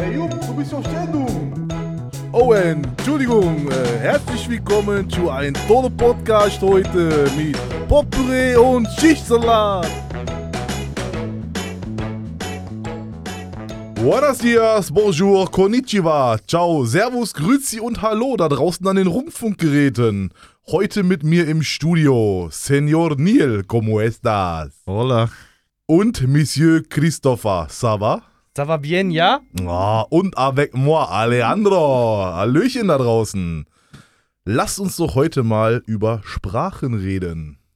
Hey Jungs, du bist auf Sendung. Oh, Entschuldigung. Äh, herzlich willkommen zu einem tollen Podcast heute mit Potpourri und Schichtsalat. Buenos dias, bonjour, konnichiwa, ciao, servus, grüezi und hallo da draußen an den Rundfunkgeräten. Heute mit mir im Studio, Senor Neil, como estas? Hola. Und Monsieur Christopher, ça va? Ça va bien, ja? Ah, und avec moi, Alejandro. Hallöchen da draußen. Lasst uns doch heute mal über Sprachen reden.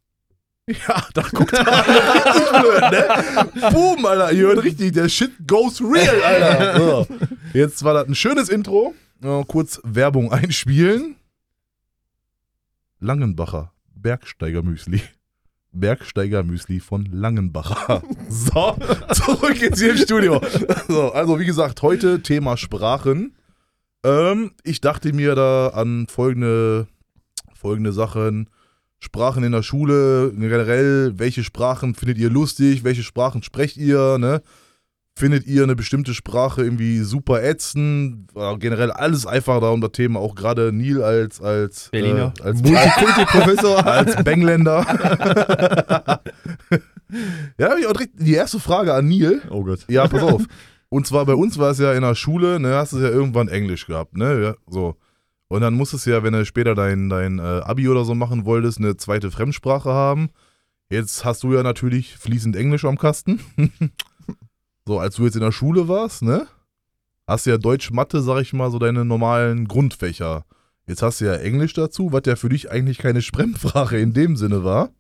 Ja, da guckt er blöd, ne? Boom, Alter, ihr hört richtig, der Shit goes real, Alter. So. Jetzt war das ein schönes Intro. Ja, kurz Werbung einspielen. Langenbacher Bergsteigermüsli. Bergsteigermüsli von Langenbacher. So, zurück jetzt hier im Studio. So, also wie gesagt, heute Thema Sprachen. Ähm, ich dachte mir da an folgende, folgende Sachen. Sprachen in der Schule, generell, welche Sprachen findet ihr lustig, welche Sprachen sprecht ihr, ne? Findet ihr eine bestimmte Sprache irgendwie super ätzend? Generell alles einfach da das Thema, auch gerade Neil als, als Berliner. Äh, als Multikulti-Professor. als Bengländer. ja, hab ich auch direkt die erste Frage an Neil. Oh Gott. Ja, pass auf. Und zwar bei uns war es ja in der Schule, ne, hast du ja irgendwann Englisch gehabt, ne? Ja, so. Und dann musstest du ja, wenn du später dein, dein äh, Abi oder so machen wolltest, eine zweite Fremdsprache haben. Jetzt hast du ja natürlich fließend Englisch am Kasten. so, als du jetzt in der Schule warst, ne? Hast du ja Deutsch, Mathe, sag ich mal, so deine normalen Grundfächer. Jetzt hast du ja Englisch dazu, was ja für dich eigentlich keine Fremdsprache in dem Sinne war.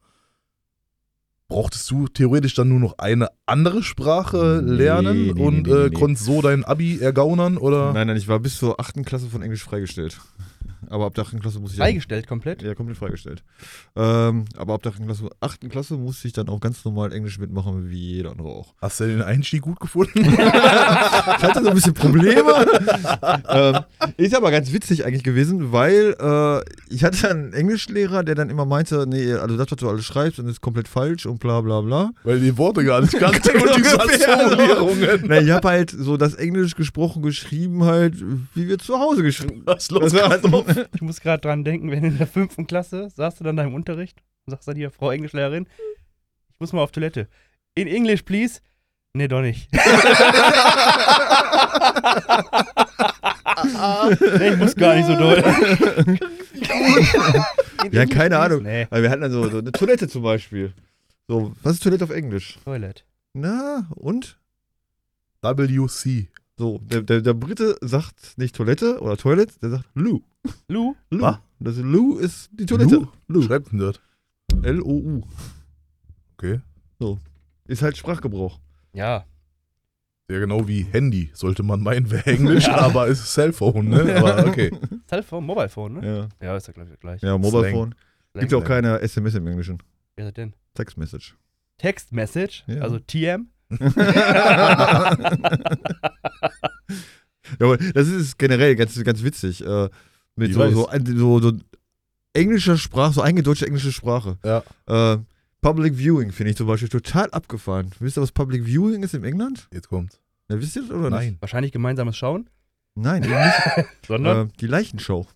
Brauchtest du theoretisch dann nur noch eine andere Sprache lernen nee, nee, und nee, äh, konntest so dein Abi ergaunern? Oder? Nein, nein, ich war bis zur 8. Klasse von Englisch freigestellt. Aber ab der 8. Klasse muss ich. Freigestellt komplett? Ja, komplett freigestellt. Ähm, aber ab der 8. Klasse, 8. Klasse musste ich dann auch ganz normal Englisch mitmachen, wie jeder andere auch. Hast du den Einstieg gut gefunden? Ich hatte so ein bisschen Probleme. ähm, ist aber ganz witzig eigentlich gewesen, weil äh, ich hatte einen Englischlehrer, der dann immer meinte, nee, also das, was du alles schreibst, das ist komplett falsch und bla bla bla. Weil die Worte gar nicht kannte und die Ungefähr. Satzformulierungen. Na, ich habe halt so das Englisch gesprochen, geschrieben halt, wie wir zu Hause geschrieben Was los, Das war- Christoph? Ich muss gerade dran denken, wenn in der fünften Klasse saßt du dann da im Unterricht und sagst dann hier, Frau Englischlehrerin, ich muss mal auf Toilette. In English, please? Nee, doch nicht. nee, ich muss gar nicht so doll. Ja, keine? Ahnung. Nee, Weil wir hatten dann so, so eine Toilette zum Beispiel. So, was ist Toilette auf Englisch? Toilet. Na, und? WC. So, der, der, der Brite sagt nicht Toilette oder Toilet, der sagt Lou. Lou? Lou. Was? Das Lou ist die Toilette. Lou? Schreibt denn das? L-O-U. Okay. Ist halt Sprachgebrauch. Ja. Ja, genau wie Handy. Sollte man meinen, wäre Englisch, aber ist Cellphone, ne? Aber okay. Telephone, Mobile Phone, ne? Ja, Ja, ist ja gleich. gleich. ja Mobile Slang. Phone. Gibt ja auch keine SMS im Englischen. Wer ist denn? Text Message. Text Message, Ja. also TM. Ja, aber das ist generell ganz, ganz witzig. Äh, mit so, so, so, so englischer Sprache, so eingedeutschte englische Sprache. Ja. Äh, Public Viewing finde ich zum Beispiel total abgefahren. Wisst ihr, was Public Viewing ist in England? Jetzt kommt. Ja, wisst ihr das oder Nein. Wahrscheinlich gemeinsames Schauen, nicht? Nein, eben nicht. sondern äh, die Leichenschau.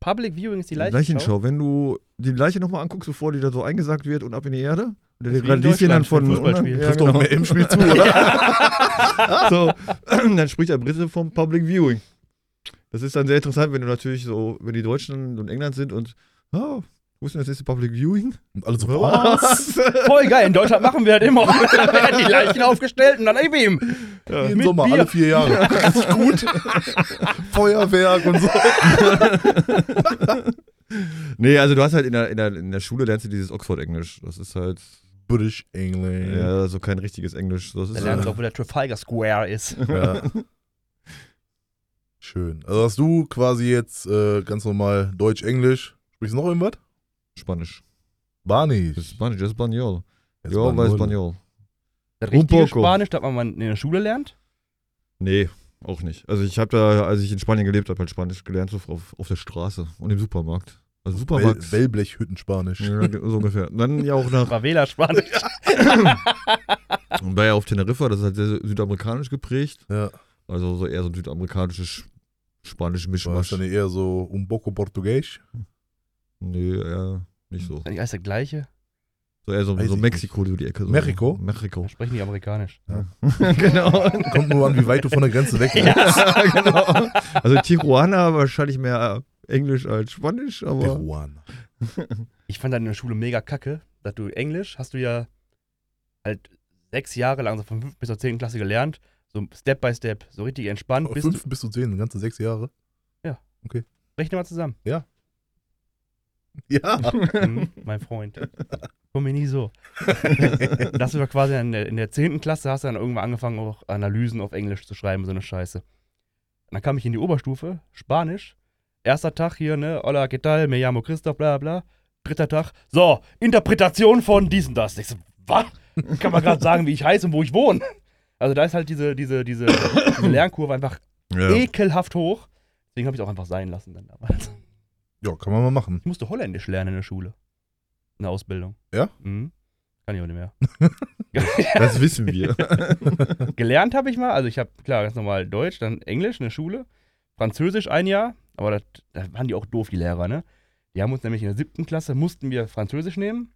Public Viewing ist die Leichenschau. Leichenschau. Wenn du die Leiche nochmal anguckst, bevor die da so eingesagt wird und ab in die Erde. Und der Radieschen dann von. Fußballspiel. Ja, Trifft doch genau. im Spiel zu, oder? so, dann spricht der Brite vom Public Viewing. Das ist dann sehr interessant, wenn du natürlich so, wenn die Deutschen in England sind und, oh, wo ist denn das nächste Public Viewing? Und alle so, Was? was? Voll geil, in Deutschland machen wir das immer. Da werden die Leichen aufgestellt und dann eben ihm. Ja. Mit Sommer, Bier. alle vier Jahre. Richtig gut. Feuerwerk und so. Nee, also du hast halt in der, in der, in der Schule lernst du dieses Oxford-Englisch. Das ist halt, British English. ja, so kein richtiges Englisch. Das Da ist, lernst du äh, auch, wo der Trafalgar Square ist. Ja. Schön. Also hast du quasi jetzt äh, ganz normal Deutsch-Englisch. Sprichst du noch irgendwas? Spanisch. Spanisch. Das ist Spanisch, das ist Spaniol. Jetzt Ja, mal weil richtige poco. Spanisch, das man in der Schule lernt. Nee, auch nicht. Also ich habe da, als ich in Spanien gelebt habe, halt Spanisch gelernt, so auf, auf der Straße und im Supermarkt. Also Well Supermarkt. Wellblechhütten-Spanisch. ja, so ungefähr. Und dann ja auch nach Favela Spanisch. Und war ja auf Teneriffa, das ist halt sehr südamerikanisch geprägt. Ja. Also so eher so ein südamerikanisches, spanisches War das Mischmasch. dann eher so um Boco Português? Nee, eher nicht so. Ist eigentlich alles der gleiche? So eher so, Weiß so ich Mexiko, die Ecke. So. Mexiko? Mexiko. Sprechen die amerikanisch. genau. Kommt nur an, wie weit du von der Grenze weg bist. ja, genau. Also Tijuana wahrscheinlich mehr Englisch als Spanisch, aber. Tijuana. Ich fand dann in der Schule mega kacke, dass du Englisch hast du ja halt sechs Jahre lang, so von 5 bis zur 10. Klasse gelernt, so Step by Step, so richtig entspannt. Von Bis Fünf bis zu zehn, ganze sechs Jahre. Rechne mal zusammen. Ja. Hm, mein Freund. Komm mir nie so. Du doch quasi in der, in der 10. Klasse hast du dann irgendwann angefangen, auch Analysen auf Englisch zu schreiben, so eine Scheiße. Und dann kam ich in die Oberstufe, Spanisch. Erster Tag hier, ne? Hola, ¿qué tal? Me llamo Christoph, bla bla. Dritter Tag, so, Interpretation von dies und das. Ich so, was? Kann man gerade sagen, wie ich heiße und wo ich wohne. Also da ist halt diese, diese, diese, diese Lernkurve einfach Ja. ekelhaft hoch. Deswegen habe ich es auch einfach sein lassen dann damals. Ja, kann man mal machen. Ich musste Holländisch lernen in der Schule. In der Ausbildung. Ja? Mhm. Kann ich auch nicht mehr. Das wissen wir. Gelernt habe ich mal, also ich habe klar ganz normal Deutsch, dann Englisch in der Schule, Französisch ein Jahr, aber da waren die auch doof, die Lehrer, ne? Die haben uns nämlich in der siebten Klasse, mussten wir Französisch nehmen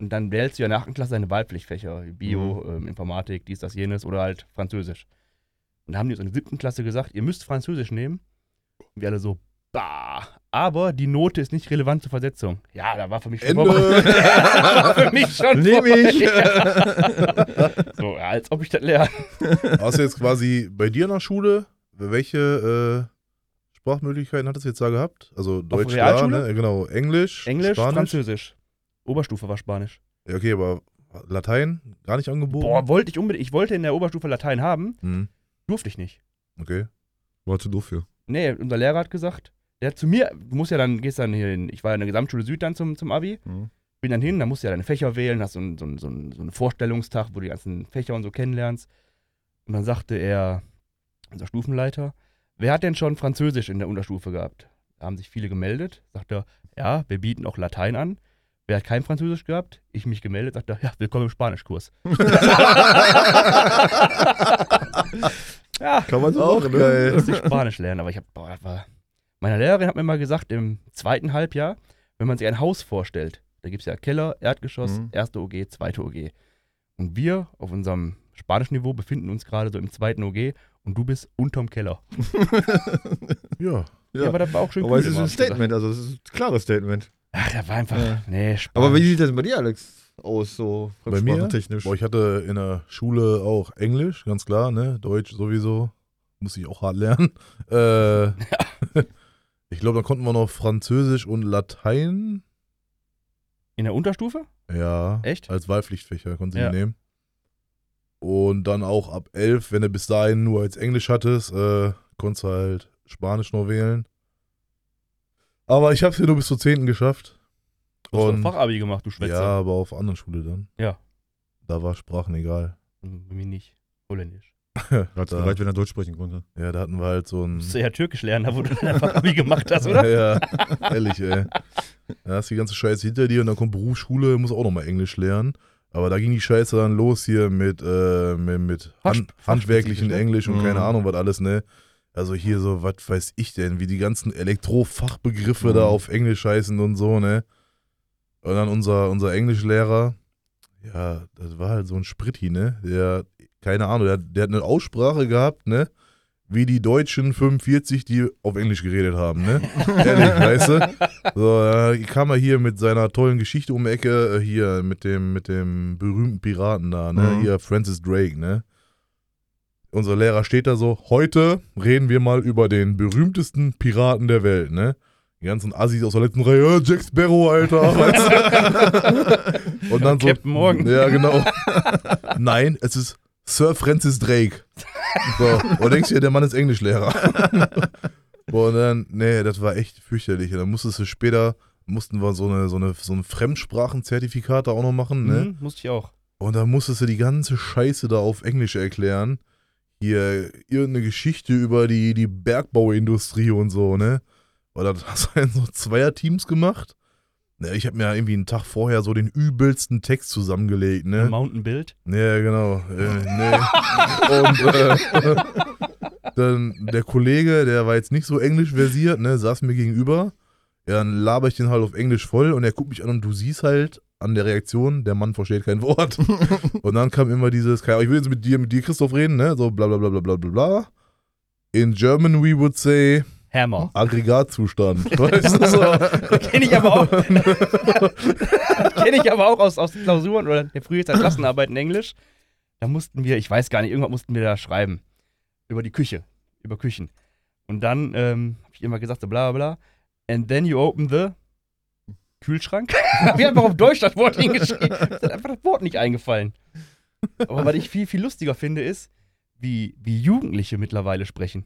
und dann wählst du ja in der Klasse deine Wahlpflichtfächer, Bio, ähm, Informatik, dies, das, jenes oder halt Französisch. Und da haben die uns in der siebten Klasse gesagt, ihr müsst Französisch nehmen. Und wir alle so, bah, aber die Note ist nicht relevant zur Versetzung. Ja, da war für mich schon Ende. war für mich schon ich. vorbei. so, ja, als ob ich das lerne. Hast du jetzt quasi bei dir in der Schule, welche äh, Sprachmöglichkeiten hattest du jetzt da gehabt? Also Deutsch, klar, ne? Genau, Englisch, Englisch, Spanisch. Französisch. Oberstufe war Spanisch. Ja, okay, aber Latein gar nicht angeboten? Boah, wollte ich unbedingt. Ich wollte in der Oberstufe Latein haben, Hm, durfte ich nicht. okay. War zu doof für. Nee, unser Lehrer hat gesagt, der hat zu mir, du musst ja dann, gehst dann hier hin, ich war in der Gesamtschule Süd dann zum, zum Abi, Mhm. bin dann hin, dann musst du ja deine Fächer wählen, hast so einen so einen- so einen- so einen Vorstellungstag, wo du die ganzen Fächer und so kennenlernst. Und dann sagte er, unser Stufenleiter, wer hat denn schon Französisch in der Unterstufe gehabt? Da haben sich viele gemeldet. Sagt er, ja, wir bieten auch Latein an. Wer hat kein Französisch gehabt? Ich mich gemeldet, sagt er, ja, willkommen im Spanischkurs. ja, Kann man so Auch machen, geil. ne? musste ich Spanisch lernen, aber ich habe, boah, das war. Meine Lehrerin hat mir mal gesagt, im zweiten Halbjahr, wenn man sich ein Haus vorstellt, da gibt es ja Keller, Erdgeschoss, Mhm. erste OG, zweite OG. Und wir auf unserem spanischen Niveau befinden uns gerade so im zweiten OG und du bist unterm Keller. Ja. Ja, Ja. aber das war auch schön Aber cool es ist ein. Statement, also es ist ein klares Statement. Ach, das war einfach, Ja. nee, Spanisch. Aber wie sieht das bei dir, Alex, aus, so Bei mir? technisch? Boah, ich hatte in der Schule auch Englisch, ganz klar, ne? Deutsch sowieso. Muss ich auch hart lernen. Äh, ich glaube, da konnten wir noch Französisch und Latein. In der Unterstufe? Ja. Echt? Als Wahlpflichtfächer konnten sie Ja. nehmen. Und dann auch ab 11, wenn du bis dahin nur als Englisch hattest, äh, konntest du halt Spanisch noch wählen. Aber ich habe es ja nur bis zur 10. geschafft. Du hast Und, Fachabi gemacht, du Schwätzer. ja, aber auf anderen Schule dann. Ja. Da war Sprachen egal. Bei mir nicht. Holländisch. Hat da, gereicht, wenn er Deutsch sprechen konnte. ja, da hatten wir halt so ein. Du musst ja Türkisch lernen, da wo du dein Fachabi gemacht hast, oder? Ja, ja, ehrlich, ey. Da hast die ganze Scheiße hinter dir und dann kommt Berufsschule, muss auch nochmal Englisch lernen. Aber da ging die Scheiße dann los hier mit, äh, mit, mit Hand, handwerklichen? Englisch und Mhm. keine Ahnung, was alles, ne? Also hier so, was weiß ich denn, wie die ganzen Elektrofachbegriffe Mhm. da auf Englisch heißen und so, ne? Und dann unser, unser Englischlehrer, ja, das war halt so ein Spritti, ne? Der, keine Ahnung, der, der hat eine Aussprache gehabt, ne? Wie die Deutschen 45, die auf Englisch geredet haben, ne? Ehrlich, weißt du? So, da kam er hier mit seiner tollen Geschichte um die Ecke, äh, hier mit dem, mit dem berühmten Piraten da, ne? Mhm. Hier Francis Drake, ne? Unser Lehrer steht da so, heute reden wir mal über den berühmtesten Piraten der Welt, ne? Die ganzen Assis aus der letzten Reihe, äh, Jack Sparrow, Alter. weißt du? Und dann so. Captain Morgan. Ja, genau. Nein, es ist Sir Francis Drake. So, und denkst dir, der Mann ist Englischlehrer. Boah, und dann, nee, das war echt fürchterlich. Und dann musstest du später, mussten wir so eine, so eine, so ein Fremdsprachenzertifikat da auch noch machen, ne? Mhm, musste ich auch. Und dann musstest du die ganze Scheiße da auf Englisch erklären. Hier irgendeine Geschichte über die, die Bergbauindustrie und so, ne? Weil das hast du so Zweierteams gemacht. Ne, ich habe mir irgendwie einen Tag vorher so den übelsten Text zusammengelegt, ne? Mountain Build. Ja, genau. Äh, nee. Und äh, Dann der Kollege, der war jetzt nicht so englisch versiert, ne, saß mir gegenüber. Ja, dann laber ich den halt auf Englisch voll und er guckt mich an und du siehst halt an der Reaktion, der Mann versteht kein Wort. und dann kam immer dieses, keine Ahnung, ich will jetzt mit dir, mit dir, Christoph, reden, ne? So bla bla bla bla bla bla bla. In German we would say Hammer. Aggregatzustand. weißt du so? Kenne ich aber auch. Kenne ich aber auch aus, aus Klausuren oder der frühester Klassenarbeit in Englisch. Da mussten wir, ich weiß gar nicht, irgendwas mussten wir da schreiben. Über die Küche. Über Küchen. Und dann ähm, habe ich immer gesagt, so bla bla bla. And then you open the Kühlschrank. hab ich einfach auf Deutsch das Wort hingeschrieben. Ist hat einfach das Wort nicht eingefallen. Aber was ich viel, viel lustiger finde, ist, wie, wie Jugendliche mittlerweile sprechen.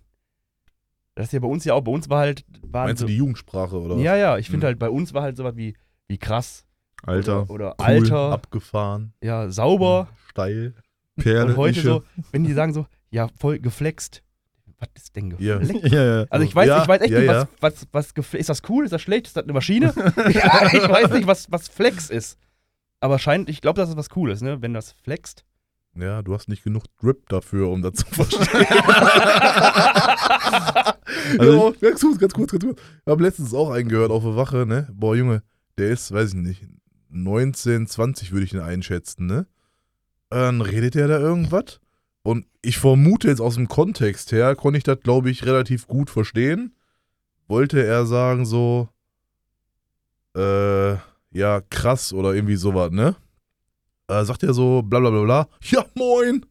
Das ist ja bei uns ja auch, bei uns war halt. Waren Meinst so, du die Jugendsprache oder? was? ja, ja, ich finde Hm. halt, bei uns war halt sowas wie, wie krass. Alter, Oder, oder Cool, Alter. abgefahren, Ja, sauber. steil. Perle. Und heute Ische. so, wenn die sagen so, ja, voll geflext. Was ist denn Ja. geflext? Ja, ja. Also ich weiß, ich weiß echt nicht, was, was, was gefle- ist das cool, ist das schlecht, ist das eine Maschine? ich weiß nicht, was, was Flex ist. Aber scheint, ich glaube, das ist was Cooles, ne? Wenn das flext. Ja, du hast nicht genug Drip dafür, um das zu verstehen. Also- also, ganz kurz, ganz kurz, ganz kurz. Ich habe letztens auch einen gehört auf der Wache, ne? Boah, Junge, der ist, weiß ich nicht, 19, 20 würde ich ihn einschätzen, ne? Dann redet der da irgendwas. Und ich vermute jetzt aus dem Kontext her, konnte ich das, glaube ich, relativ gut verstehen. Wollte er sagen so, äh, ja, krass oder irgendwie sowas, ne? Äh, sagt er so, bla bla bla bla, ja, moin.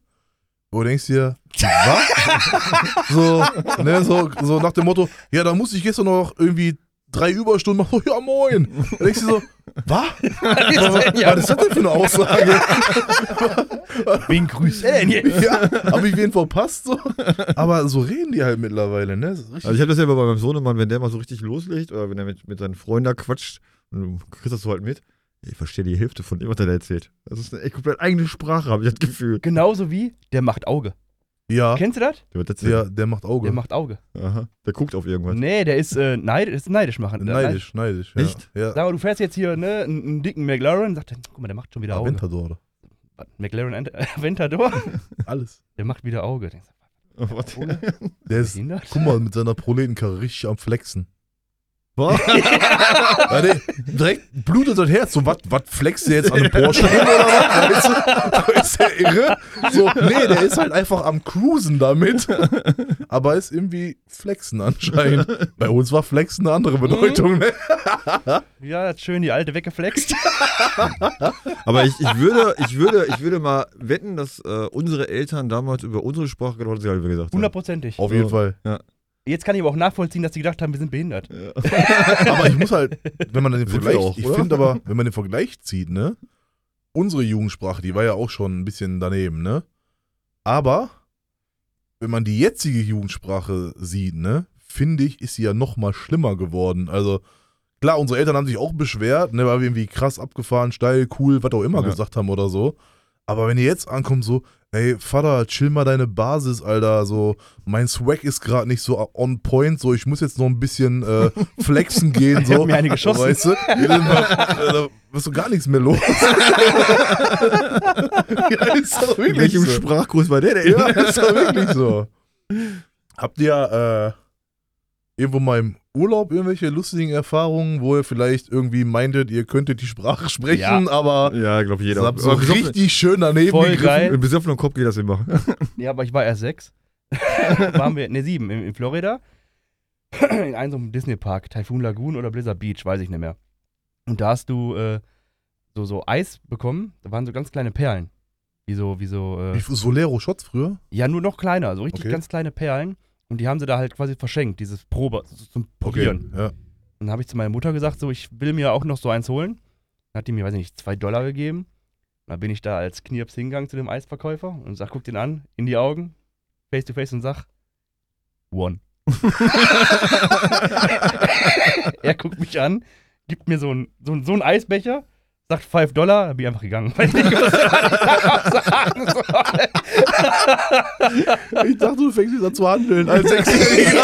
Wo du denkst dir, was? so, ne, so, so nach dem Motto, ja, da musste ich gestern noch irgendwie drei Überstunden machen, ja, moin. Da denkst du so, was? Was ist das denn für eine Aussage? Wen grüßt er denn jetzt? ja, hab ich wen verpasst? So? Aber so reden die halt mittlerweile, ne? Also ich habe das ja bei meinem Sohnemann, wenn der mal so richtig loslegt oder wenn er mit, mit seinen Freunden da quatscht, und du kriegst das so halt mit. Ich verstehe die Hälfte von dem, was er da erzählt. Das ist eine echt komplett eigene Sprache, habe ich das Gefühl. Genauso wie, der macht Auge. Ja, Kennst du das? Der wird der, der macht Auge. Der macht Auge. Aha. Der guckt auf irgendwas. Nee, der ist, äh, neid, ist neidisch machen. Neidisch, neidisch. Ja. Echt? Ja. Sag mal, du fährst jetzt hier, ne, einen, einen dicken McLaren, sagt er, guck mal, der macht schon wieder Auge. Aventador. McLaren Ant- Aventador? Alles. Der macht wieder Auge. Denkst du, Oh, was? Der ist, guck mal, mit seiner Proletenkarre richtig am Flexen. Was? Ja, der, direkt blutet das Herz. So, was flext der jetzt an einem Porsche rum oder was? Weißt du? Ist der irre? So, nee, der ist halt einfach am Cruisen damit. Aber ist irgendwie Flexen anscheinend. Bei uns war Flexen eine andere Bedeutung, ne? Ja, hat schön die alte weggeflext. Aber ich, ich, würde, ich, würde, ich würde mal wetten, dass äh, unsere Eltern damals über unsere Sprache genau das gleiche gesagt haben. Hundertprozentig. Auf jeden Fall. Jetzt kann ich aber auch nachvollziehen, dass die gedacht haben, wir sind behindert. Aber ich muss halt, wenn man den Vergleich, auch, ich finde aber, wenn man den Vergleich zieht, ne? Unsere Jugendsprache, die war ja auch schon ein bisschen daneben, ne? Aber wenn man die jetzige Jugendsprache sieht, ne, finde ich, ist sie ja noch mal schlimmer geworden. Also klar, unsere Eltern haben sich auch beschwert, ne, weil wir irgendwie krass abgefahren, steil, cool, was auch immer Ja. gesagt haben oder so. Aber wenn ihr jetzt ankommt, so, ey, Vater, chill mal deine Basis, Alter, so, mein Swag ist gerade nicht so on point, so, ich muss jetzt noch ein bisschen äh, flexen gehen, Ich hab so. mir eine geschossen. Weißt du? Äh, da wirst du gar nichts mehr los. ja, ist doch wirklich welchem so. Sprachkurs war der denn? Ja, ist doch wirklich so. Habt ihr äh, irgendwo mal im Urlaub irgendwelche lustigen Erfahrungen, wo ihr vielleicht irgendwie meintet, ihr könntet die Sprache sprechen, Ja. aber Ja, glaube jeder. habt so richtig schön daneben Voll gegriffen? geil. Im besoffenen Kopf geht das immer. Ja, aber ich war erst sechs. Waren wir, ne, sieben, in, in Florida. In einem so einem Disney-Park, Typhoon Lagoon oder Blizzard Beach, weiß ich nicht mehr. Und da hast du äh, so, so Eis bekommen, da waren so ganz kleine Perlen. Wie so, wie so, äh, Wie Solero-Shots früher? ja, nur noch kleiner, so richtig Okay. ganz kleine Perlen. Und die haben sie da halt quasi verschenkt, dieses Probe, so zum Probieren. Ja. Und dann habe ich zu meiner Mutter gesagt, so, ich will mir auch noch so eins holen. Dann hat die mir, weiß ich nicht, zwei Dollar gegeben. Dann bin ich da als Knirps hingegangen zu dem Eisverkäufer und sag, guck den an, in die Augen, face to face und sag, one. er guckt mich an, gibt mir so ein, so ein, so ein Eisbecher, sagt 5 Dollar, dann bin ich einfach gegangen. Weil ich nicht was sagen soll. Ich dachte, du fängst wieder zu handeln als Sechsjähriger.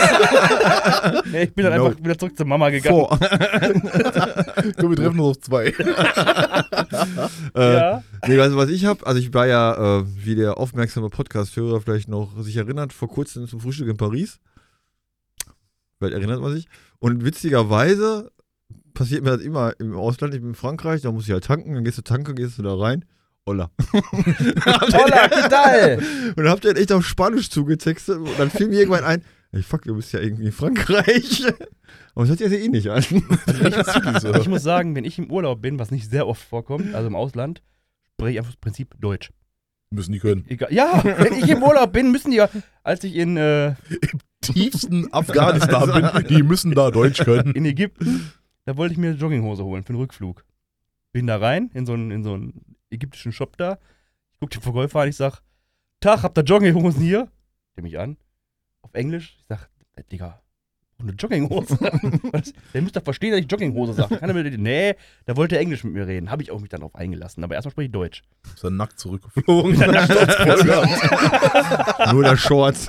Nee, ich bin dann No. einfach wieder zurück zur Mama gegangen. Vor. Komm, wir treffen uns auf zwei. Äh, Ja. Nee, also was ich habe, also ich war ja, äh, wie der aufmerksame Podcast-Hörer vielleicht noch sich erinnert, vor kurzem zum Frühstück in Paris. Vielleicht erinnert man sich. Und witzigerweise passiert mir das immer im Ausland, ich bin in Frankreich, da muss ich halt tanken, dann gehst du tanken, gehst du da rein. Hola. Hola, ¿qué tal? Und dann habt ihr halt echt auf Spanisch zugetextet und dann fiel mir irgendwann ein, ey fuck, du bist ja irgendwie in Frankreich. Aber das hört sich ja eh nicht an. Ich muss sagen, wenn ich im Urlaub bin, was nicht sehr oft vorkommt, also im Ausland, spreche ich einfach das Prinzip Deutsch. Müssen die können. Egal. Ja, wenn ich im Urlaub bin, müssen die ja, als ich in, äh, Tiefsten Afghanistan bin, die müssen da Deutsch können. in Ägypten, da wollte ich mir eine Jogginghose holen für den Rückflug. Bin da rein, in so einen, in so einen ägyptischen Shop da. Ich guck den Verkäufer an, ich sag, Tag, habt ihr Jogginghosen hier? Der mich an. Auf Englisch. Ich sag, Digga, eine Jogginghose. Der müsste doch verstehen, dass ich Jogginghose sage. Kann er mir, nee, da wollte er Englisch mit mir reden. Habe ich auch mich dann drauf eingelassen. Aber erstmal spreche ich Deutsch. Ist dann nackt zurückgeflogen. Nur der Shorts.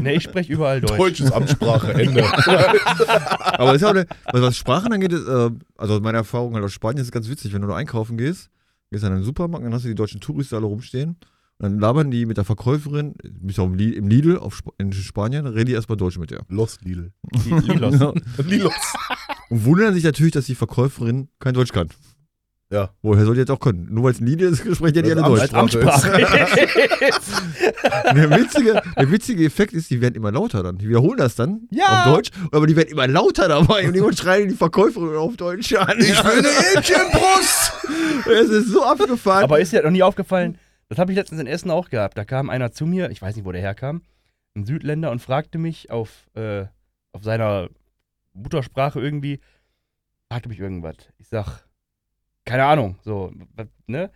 Nee, ich spreche überall Deutsch. Deutsches Amtssprache, Ende. Aber ist auch eine, was, Sprachen angeht, ist, äh, also aus meiner Erfahrung halt aus Spanien ist es ganz witzig, wenn du da einkaufen gehst, gehst in einen Supermarkt, dann hast du die deutschen Touristen alle rumstehen und dann labern die mit der Verkäuferin, bist auch im, Li- im Lidl auf Sp in Spanien, reden die erstmal Deutsch mit der. Los, Lidl. Lilos. Lilos. Und wundern sich natürlich, dass die Verkäuferin kein Deutsch kann. Ja. Woher soll die jetzt auch können? Nur weil es ein Lidl ist, sprechen ja die alle Deutsch. Amtssprache. Der witzige, der witzige Effekt ist, die werden immer lauter dann. Die wiederholen das dann Ja. auf Deutsch, aber die werden immer lauter dabei und die schreien die Verkäuferin auf Deutsch an. Ich will eine Hähnchenbrust! Es ist so abgefahren. Aber ist dir noch nie aufgefallen, das habe ich letztens in Essen auch gehabt. Da kam einer zu mir, ich weiß nicht, wo der herkam, ein Südländer und fragte mich auf, äh, auf seiner Muttersprache irgendwie, fragte mich irgendwas. Ich sag, keine Ahnung, so, ne?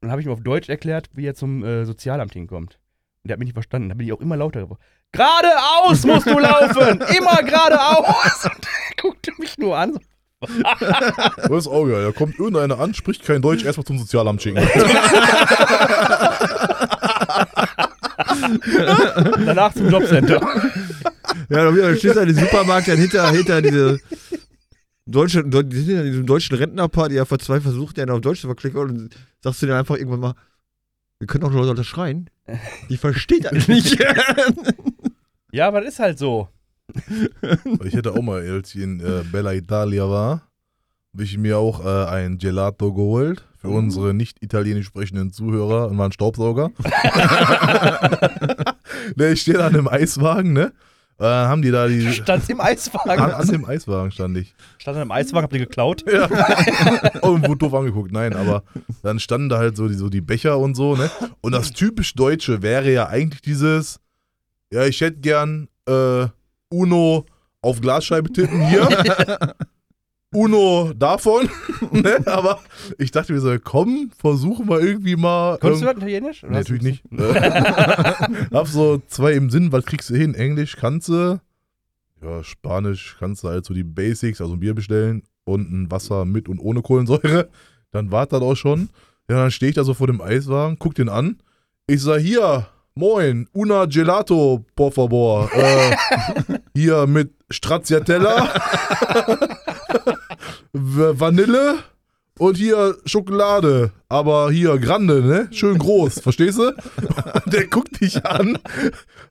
Und dann habe ich ihm auf Deutsch erklärt, wie er zum äh, Sozialamt hinkommt. Und der hat mich nicht verstanden. Da bin ich auch immer lauter geworden. Geradeaus musst du laufen! immer geradeaus! Und er guckte mich nur an. So, Das ist auch geil. Da kommt irgendeiner an, spricht kein Deutsch, erstmal zum Sozialamt schicken. danach zum Jobcenter. Ja, da wieder stehst du an den Supermarkt dann hinter, hinter diese deutsche, Deu- die sind ja in diesem deutschen Rentnerpaar, die ja vor zwei versucht, den auf Deutsch zu verklicken und sagst du dir einfach irgendwann mal, wir können auch Leute unterschreien. Die versteht das nicht. Ja, aber das ist halt so. Ich hätte auch mal, als ich in äh, Bella Italia war, habe ich mir auch äh, ein Gelato geholt. Für unsere nicht italienisch sprechenden Zuhörer und war ein Staubsauger. ne, ich stehe da an einem Eiswagen, ne? Äh, haben die da die. Stand im Eiswagen. An, an dem Eiswagen stand ich. Stand im Eiswagen, habt ihr geklaut? Ja. oh, und wurde doof angeguckt. Nein, aber dann standen da halt so die, so die Becher und so, ne? Und das typisch Deutsche wäre ja eigentlich dieses, ja, ich hätte gern äh, Uno auf Glasscheibe tippen hier. Uno davon. ne? Aber ich dachte mir so, komm, versuchen wir irgendwie mal. Konntest du irgend- das Italienisch? Nee, du- natürlich nicht. Hab so zwei im Sinn, was kriegst du hin? Englisch kannst du. Ja, Spanisch kannst du halt so die Basics, also ein Bier bestellen und ein Wasser mit und ohne Kohlensäure. Dann war das auch schon. Ja, dann stehe ich da so vor dem Eiswagen, guck den an. Ich sag, hier, moin, una gelato, por favor. Äh, hier mit Stracciatella, Vanille und hier Schokolade. Aber hier Grande, ne? Schön groß, verstehst du? Der guckt dich an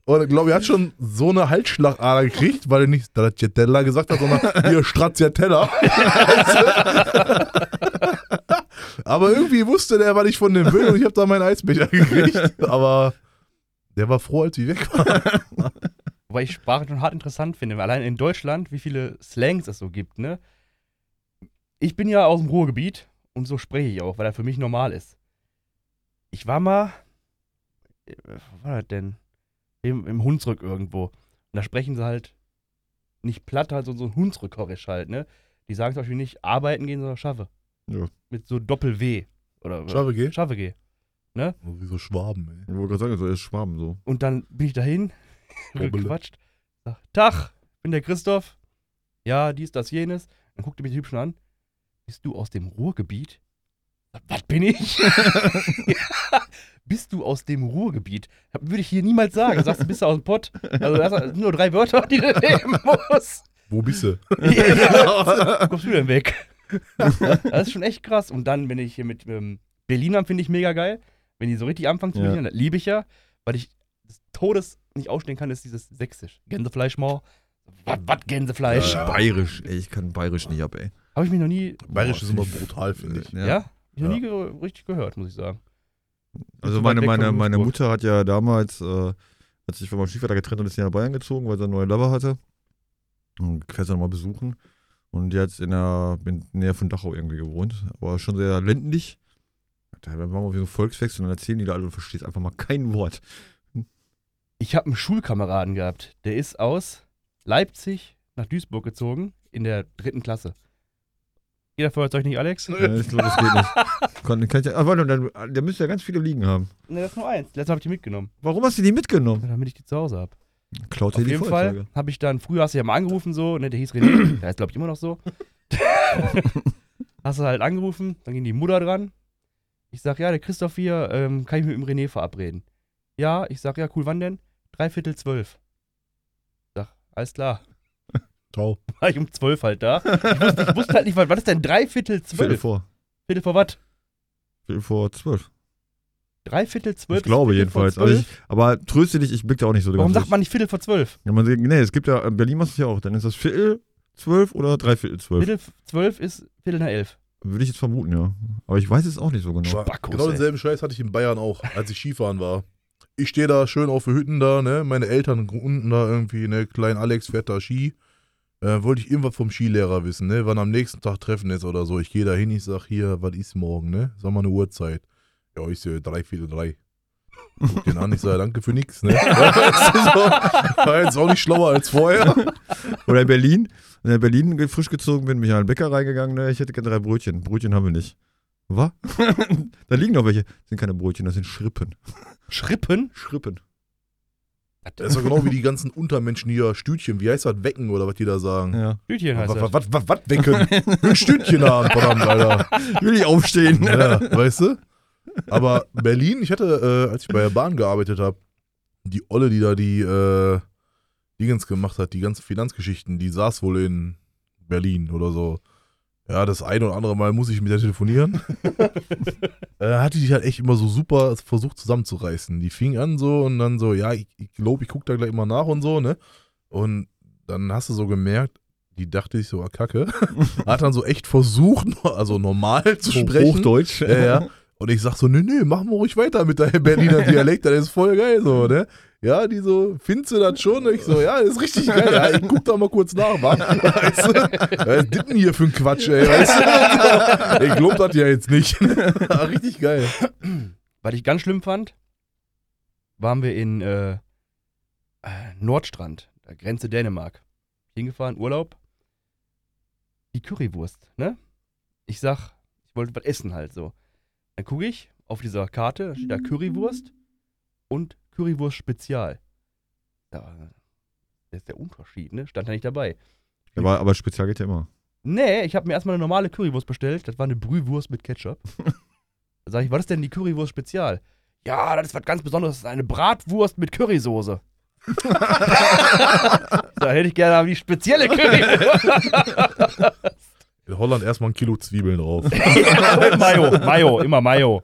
und ich glaube, er hat schon so eine Halsschlagader gekriegt, weil er nicht Stracciatella gesagt hat, sondern hier Stracciatella. Aber irgendwie wusste der, was ich von dem will und ich habe da meinen Eisbecher gekriegt. Aber der war froh, als ich weg war. Wobei ich Sprache schon hart interessant finde. Allein in Deutschland, wie viele Slangs es so gibt, ne? Ich bin ja aus dem Ruhrgebiet und so spreche ich auch, weil das für mich normal ist. Ich war mal, wo war das denn? Im, im Hunsrück irgendwo. Und da sprechen sie halt nicht platt, halt so, so ein Hunsrückhorisch halt, ne? Die sagen zum Beispiel nicht arbeiten gehen, sondern schaffe. Ja. Mit so Doppel-W. Oder Schaffe geh? Schaffe geh. Oh, wie so Schwaben, ey. Ich wollte gerade sagen, so ist Schwaben so. Und dann bin ich dahin, gequatscht. Sag, Tag, ich bin der Christoph. Ja, dies, das, jenes. Dann guckte mich der Typ schon an. Bist du aus dem Ruhrgebiet? Was bin ich? ja. Bist du aus dem Ruhrgebiet? Würde ich hier niemals sagen. Sagst du, bist du aus dem Pott? Also, das sind nur drei Wörter, die du nehmen musst. Wo bist du? Ja, kommst du denn weg? Das ist schon echt krass. Und dann, wenn ich hier mit ähm, Berlinern finde ich mega geil. Wenn die so richtig anfangen zu Ja. Das liebe ich ja. Weil ich des Todes nicht ausstehen kann, ist dieses Sächsisch. Gänsefleischmaul. Was, was Gänsefleisch? Ja. Bayerisch, ey, ich kann Bayerisch nicht ab, ey. Habe ich mich noch nie. Bayerisch Boah, ist immer brutal, finde ich. Ja? Hab ich noch Ja. nie ge richtig gehört, muss ich sagen. Also meine, meine, meine. Mutter hat ja damals, äh, hat sich von meinem Stiefvater getrennt und ist nach Bayern gezogen, weil sie einen neuen Lover hatte. Und fährt sie nochmal besuchen. Und die hat in der in Nähe von Dachau irgendwie gewohnt. Aber schon sehr ländlich. Da waren wir wie so ein Volksfest und dann erzählen die da alle und verstehst einfach mal kein Wort. Ich habe einen Schulkameraden gehabt, der ist aus Leipzig nach Duisburg gezogen in der dritten Klasse. Jeder Feuerzeug nicht, Alex? Ja, ich glaube, das geht nicht. Kann, kann ich, ah, warte, der müsste ja ganz viele liegen haben. Ne, das ist nur eins. Letztes habe ich die mitgenommen, Warum hast du die mitgenommen? damit ich die zu Hause habe. Klaut Auf jeden. Fall habe ich dann, früher hast du ja mal angerufen, so, ne, der hieß René, der ist glaube ich immer noch so. hast du halt angerufen, dann ging die Mutter dran. Ich sag, ja, der Christoph hier, ähm, kann ich mit dem René verabreden? Ja, ich sag, ja, cool, wann denn? Dreiviertel zwölf. Sag, alles klar. Ciao. War ich um zwölf halt da. Ich wusste, ich wusste halt nicht, was was ist denn Dreiviertel Viertel zwölf? vor. Viertel vor was? Viertel vor zwölf. Dreiviertel zwölf? Ich glaube Viertel jedenfalls. Also ich, aber tröste dich, ich blick da auch nicht so Warum sagt man nicht Viertel vor zwölf? Ja, man, nee, es gibt ja, in Berlin machst du es ja auch. Dann ist das Viertel zwölf oder Dreiviertel zwölf. Viertel zwölf ist Viertel nach elf. Würde ich jetzt vermuten, ja. Aber ich weiß es auch nicht so genau. Spackos, genau ey. denselben Scheiß hatte ich in Bayern auch, als ich Skifahren war. Ich stehe da schön auf den Hütten da, ne? Meine Eltern unten da irgendwie, ne? Klein Alex fährt da Ski. Äh, wollte ich irgendwas vom Skilehrer wissen, ne? Wann am nächsten Tag Treffen ist oder so. Ich gehe da hin, ich sag hier, was ist morgen, ne? Sag mal eine Uhrzeit. Ja, ich sehe drei, vier, drei. Guck den an, ich sage danke für nix, ne? War jetzt auch nicht schlauer als vorher. Oder in Berlin. Wenn ich in Berlin frisch gezogen bin, bin ich in einen Bäcker reingegangen, ne? ich hätte gerne drei Brötchen. Brötchen haben wir nicht. Was? da liegen noch welche. Das sind keine Brötchen, das sind Schrippen. Schrippen? Schrippen. Das ist doch genau wie die ganzen Untermenschen hier, Stütchen, wie heißt das, Wecken oder was die da sagen. Ja. Tütchen heißt Was, das. was, was, was wecken? Ein Stütchen haben, verdammt, Alter. Will ich aufstehen. Ja, weißt du? Aber Berlin, ich hatte, äh, als ich bei der Bahn gearbeitet habe, die Olle, die da die äh, Dingens gemacht hat, die ganzen Finanzgeschichten, die saß wohl in Berlin oder so. Ja, das eine oder andere Mal muss ich mit der telefonieren. äh, hatte die halt echt immer so super versucht zusammenzureißen. Die fing an so und dann so, ja, ich glaube, ich, glaub, ich gucke da gleich mal nach und so, ne? Und dann hast du so gemerkt, die dachte ich so, ah, kacke. Hat dann so echt versucht, also normal zu sprechen. Hochdeutsch. Ja, ja. Und ich sag so, nö, nö, mach mal ruhig weiter mit deinem Berliner Dialekt, das ist voll geil so, ne? Ja, die so, findest du das schon? Ich so, ja, das ist richtig geil. Ja, ich guck da mal kurz nach, wa? Weißt du? Was ist denn hier für ein Quatsch, ey? Weißt du? Ich glaub das ja jetzt nicht. richtig geil. Was ich ganz schlimm fand, waren wir in äh, äh, Nordstrand, der Grenze Dänemark. Hingefahren, Urlaub. Die Currywurst, ne? Ich sag, ich wollte was essen halt so. Dann gucke ich auf dieser Karte, da steht da Currywurst und Currywurst Spezial. Ja, das ist der Unterschied, ne? Stand da nicht dabei. Aber, aber spezial geht ja immer. Nee, ich habe mir erstmal eine normale Currywurst bestellt. Das war eine Brühwurst mit Ketchup. da sag ich, was ist denn die Currywurst Spezial? Ja, das ist was ganz Besonderes. Das ist eine Bratwurst mit Currysoße. da hätte ich gerne die spezielle Currywurst. In Holland erstmal ein Kilo Zwiebeln drauf. Mayo, Mayo, immer Mayo.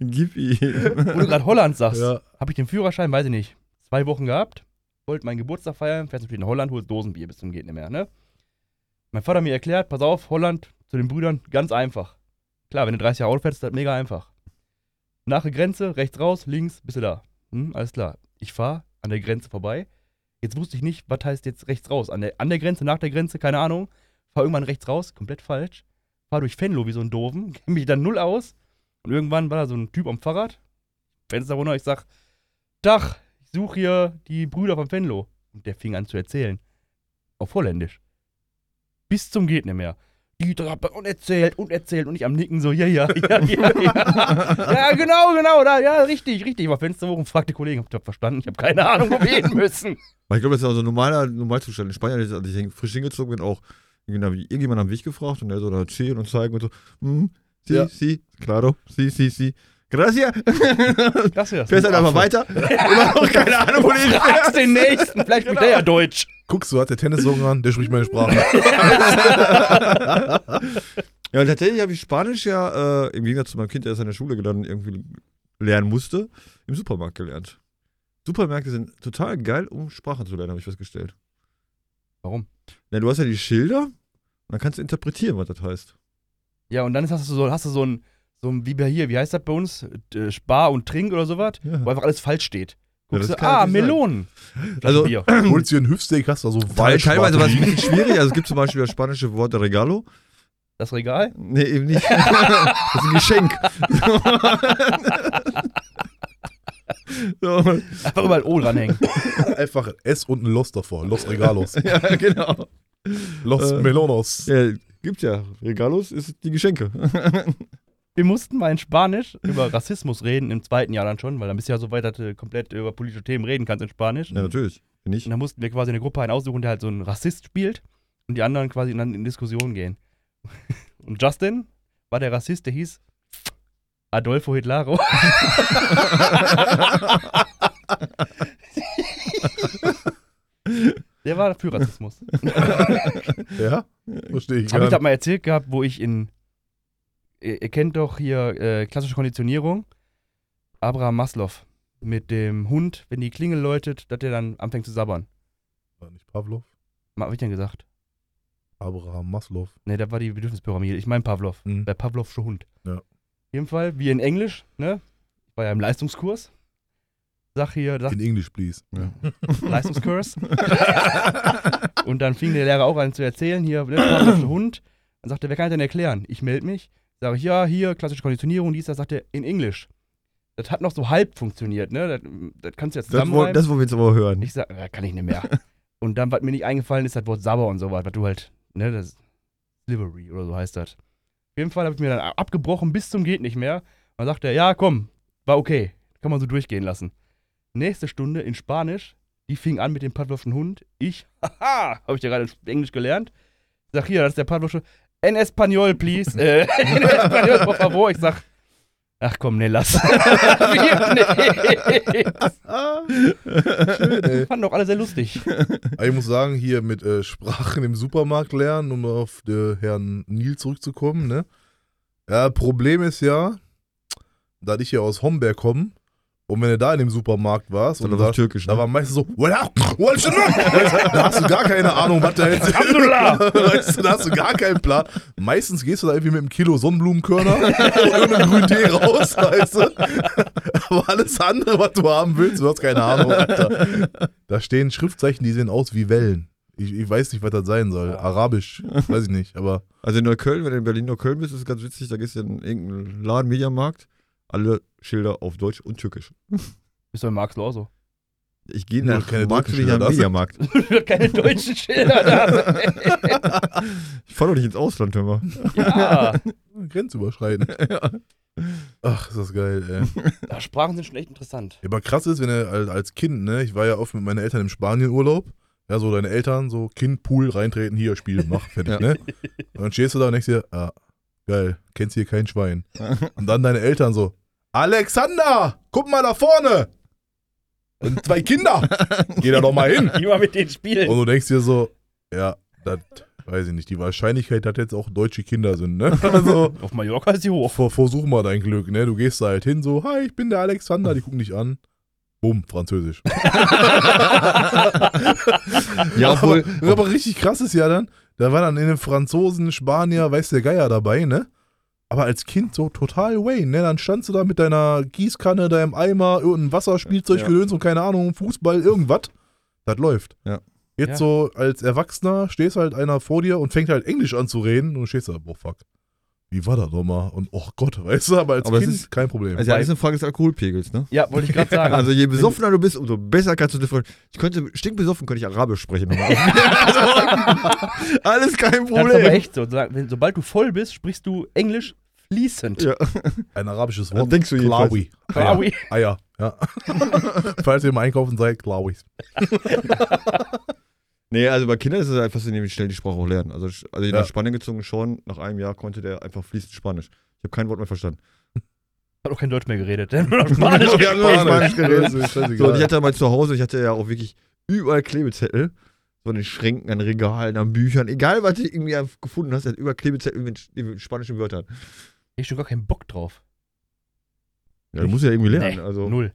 Gib ihm. Wo du gerade Holland sagst, Ja. habe ich den Führerschein, weiß ich nicht, zwei Wochen gehabt. Wollte meinen Geburtstag feiern, fährst natürlich in Holland, holst Dosenbier bis zum geht nicht mehr, ne? Mein Vater mir erklärt, pass auf, Holland zu den Brüdern, ganz einfach. Klar, wenn du 30 Jahre Auto fährst, ist das mega einfach. Nach der Grenze, rechts raus, links, bist du da. Hm, alles klar. Ich fahre an der Grenze vorbei. Jetzt wusste ich nicht, was heißt jetzt rechts raus. An der, an der Grenze, nach der Grenze, keine Ahnung. Fahr irgendwann rechts raus, komplett falsch. Fahr durch Venlo wie so ein Doofen, kenne mich dann null aus. Und irgendwann war da so ein Typ am Fahrrad. Fenster runter, ich sag, Dach, ich suche hier die Brüder von Venlo. Und der fing an zu erzählen. Auf Holländisch. Bis zum geht nicht mehr. Die hat und erzählt und erzählt und ich am Nicken so, ja, ja, ja, ja, ja. ja, genau, genau, da, ja, richtig, richtig. Ich war Fenster hoch und fragte Kollegen, habt ihr das verstanden? Ich habe keine Ahnung, wo wir hin müssen. Ich glaube, das ist auch so ein normaler Normalzustand. In Spanien, als ich frisch hingezogen bin, auch genau, irgendjemand am Weg gefragt und der so da erzählen und zeigen und so, hm, si, Ja. si, claro, si, si, si. Gracias. Das wär's. Fährst halt einfach weiter. Immer noch keine Ahnung, wo du Fragst den nächsten, vielleicht mit der ja Deutsch. Guckst du, hat der Tennissocken an, der spricht meine Sprache. Ja, und tatsächlich habe ich Spanisch ja, äh, im Gegensatz zu meinem Kind, der es in der Schule dann irgendwie lernen musste, im Supermarkt gelernt. Supermärkte sind total geil, um Sprachen zu lernen, habe ich festgestellt. Warum? Ja, du hast ja die Schilder und dann kannst du interpretieren, was das heißt. Ja, und dann hast du so, hast du so ein, so ein, wie bei hier, wie heißt das bei uns? Äh, Spar und Trink oder sowas, Ja. wo einfach alles falsch steht. Ja, Guckst das du, ah. Melonen. Also. Holst dir einen Hüftsteak, hast da so Walschwarte teilweise war es ein bisschen schwierig. Also es gibt zum Beispiel das spanische Wort Regalo. Das Regal? Nee, eben nicht. das ist ein Geschenk. so, Einfach überall O dranhängen. Einfach S und ein Los davor. Los Regalos. ja, genau. Los Äh, Melonos. Ja, gibt ja. Regalos ist die Geschenke. Wir mussten mal in Spanisch über Rassismus reden, im zweiten Jahr dann schon, weil dann bist du ja so weit, dass du komplett über politische Themen reden kannst in Spanisch. ja, natürlich. Bin ich. Und dann mussten wir quasi eine Gruppe einen aussuchen, der halt so einen Rassist spielt und die anderen quasi dann in Diskussion gehen. Und Justin war der Rassist, der hieß Adolfo Hitlaro. der war für Rassismus. Ja? Verstehe ich Habe ich das mal erzählt gehabt, wo ich in. Ihr, ihr kennt doch hier äh, klassische Konditionierung. Abraham Maslow mit dem Hund, wenn die Klingel läutet, dass der dann anfängt zu sabbern. War Nicht Pavlov? Was hab ich denn gesagt? Abraham Maslow. Ne, das war die Bedürfnispyramide. Ich meine Pavlov. Mhm. Der Pavlovsche Hund. Ja. Jeden Fall, wie in Englisch, ne? Ich war ja im Leistungskurs. Sag hier, sag In English, please. Leistungskurs. Und dann fing der Lehrer auch an zu erzählen, hier, der Pavlovsche Hund. Dann sagte er, wer kann das denn erklären? Ich melde mich. Sage ich, ja, hier, klassische Konditionierung, dies, das, sagt er, in Englisch. Das hat noch so halb funktioniert, ne? Das, das kannst du jetzt Das, wollen- zusammenreimen. das wollen wir jetzt aber hören. Ich sag, äh, kann ich nicht mehr. und dann, was mir nicht eingefallen ist, das Wort Sabber und so was, was du halt, ne, das Delivery oder so heißt das. Auf jeden Fall habe ich mir dann abgebrochen bis zum geht nicht mehr. Dann sagte er, ja, komm, war okay, kann man so durchgehen lassen. Nächste Stunde in Spanisch, die fing an mit dem Pavlovschen Hund. Ich, haha, habe ich ja gerade Englisch gelernt. Sag hier, das ist der Pavlovsche. En Español, please. äh, en Español, por favor. Ich sag, ach komm, ne, lass. Nix. Schön, ey. Fanden doch alle sehr lustig. Aber ich muss sagen, hier mit äh, Sprachen im Supermarkt lernen, um auf den Herrn Nil zurückzukommen, ne? Ja, Problem ist ja, da ich ja aus Homberg komme und wenn du da in dem Supermarkt warst Und und das da, Türkisch, da ne? war meistens so, da hast du gar keine Ahnung, was da jetzt weißt du, da hast du gar keinen Plan. Meistens gehst du da irgendwie mit einem Kilo Sonnenblumenkörner und irgendeinem grünen Tee raus, weißt du. Aber alles andere, was du haben willst, du hast keine Ahnung, Alter. Da stehen Schriftzeichen, die sehen aus wie Wellen. Ich, ich weiß nicht, was das sein soll. Arabisch, weiß ich nicht, aber Also in Neukölln, wenn du in Berlin Neukölln bist, ist es ganz witzig, da gehst du in irgendeinen Laden, Mediamarkt, alle Schilder auf Deutsch und Türkisch. Ist doch in Marxloh auch so. Ich gehe nach ich Schilder, am Mediamarkt. Keine deutschen Schilder da. Ich fahr doch nicht ins Ausland, hör mal. ja. grenzüberschreitend. Ach, ist das geil, ey. ja. Sprachen sind schon echt interessant. Ja, aber krass ist, wenn er als- als Kind, ne, ich war ja oft mit meinen Eltern im Spanienurlaub. Ja, so deine Eltern, so Kind, Pool, reintreten, hier, Spiel, mach, fertig, Ja. ne? Und dann stehst du da und denkst dir, ah, geil, kennst hier kein Schwein. Und dann deine Eltern so, Alexander, guck mal da vorne! Und zwei Kinder! Geh da doch mal hin! Immer mit denen spielen. Und du denkst dir so, ja, das weiß ich nicht, die Wahrscheinlichkeit, dass jetzt auch deutsche Kinder sind, ne? Also, Auf Mallorca ist sie hoch. ver versuch mal dein Glück, ne? Du gehst da halt hin, so, hi, ich bin der Alexander, die gucken dich an. Bumm, Französisch. Ja, obwohl, aber, aber richtig krass ist ja dann, da war dann in den Franzosen, Spanier, weiß der Geier dabei, ne? Aber als Kind so total Wayne, ne? Dann standst du da mit deiner Gießkanne, deinem Eimer, irgendein Wasserspielzeug, Ja. Gedöns und keine Ahnung, Fußball, irgendwas. Das läuft. Ja. Jetzt Ja. so als Erwachsener stehst halt einer vor dir und fängt halt Englisch an zu reden und du stehst da, boah, fuck. Wie war das nochmal? Und oh Gott, weißt du, aber als Aber es Kind ist- kein Problem. also ja, das ist eine Frage des Alkoholpegels, ne? Ja, wollte ich gerade sagen. Also je besoffener du bist, umso besser kannst du differenzieren. Ich könnte, stinkbesoffen könnte ich Arabisch sprechen. nochmal. also, alles kein das ist aber Problem. echt so. Sag- Wenn, sobald du voll bist, sprichst du Englisch fließend. Ja. Ein arabisches Wort. denkst du. Klawi. Klawi. Eier. Eier. Ja. Falls ihr im Einkaufen seid, Klauis. Nee, also bei Kindern ist es halt faszinierend, wie schnell die Sprache auch lernen. Also, also Ja. nach Spanien gezogen schon, nach einem Jahr konnte der einfach fließend Spanisch. Ich habe kein Wort mehr verstanden. Hat auch kein Deutsch mehr geredet. Der hat nur noch Spanisch Ja, Spanisch geredet. So, und ich hatte mal zu Hause, ich hatte ja auch wirklich überall Klebezettel. So an den Schränken, an Regalen, an Büchern. Egal, was du irgendwie einfach gefunden hast, hat überall Klebezettel mit, mit spanischen Wörtern. Ich schon gar keinen Bock drauf. Ja, du musst ja irgendwie lernen. Nee, also. Null.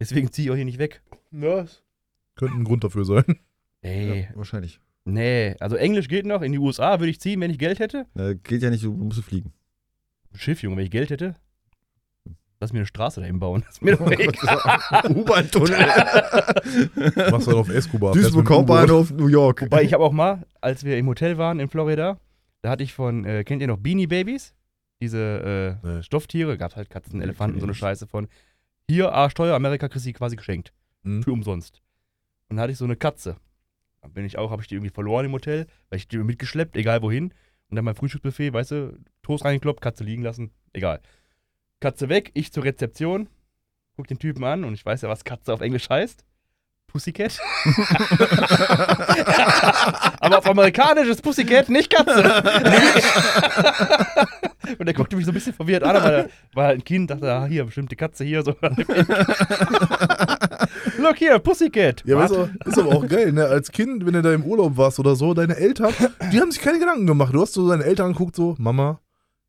Deswegen ziehe ich auch hier nicht weg. ja, könnte ein Grund dafür sein. Nee, Ja, wahrscheinlich. nee. Also Englisch geht noch. In die USA würde ich ziehen, wenn ich Geld hätte. Na, geht ja nicht so, du musst fliegen. Schiff, Junge, wenn ich Geld hätte. Lass mir eine Straße dahin bauen. Das ist mir doch. U-Bahn-Tunnel. Machst dann auf Escobar. Duisburg. Hauptbahnhof, New York. Wobei ich habe auch mal, als wir im Hotel waren in Florida, da hatte ich von, äh, kennt ihr noch Beanie Babies? Diese äh, Nee. Stofftiere, gab halt Katzen, Elefanten, so eine. Scheiße von. Hier, Arschteuer, Amerika kriegst du die quasi geschenkt. Hm. Für umsonst. Und da hatte ich so eine Katze. Da bin ich auch, habe ich die irgendwie verloren im Hotel, weil ich die mitgeschleppt, egal wohin. Und dann mein Frühstücksbuffet, weißt du, Toast reingekloppt, Katze liegen lassen, egal. Katze weg, ich zur Rezeption, guck den Typen an und ich weiß ja, was Katze auf Englisch heißt. Pussycat. Aber auf amerikanisch ist Pussycat nicht Katze. und der guckte mich so ein bisschen verwirrt an, aber er war halt ein Kind, dachte, ah, hier, bestimmte Katze hier. So. Look hier, Pussycat. Ja, aber ist, auch, ist aber auch geil, ne? Als Kind, wenn du da im Urlaub warst oder so, deine Eltern, die haben sich keine Gedanken gemacht. Du hast so deine Eltern angeguckt, so, Mama,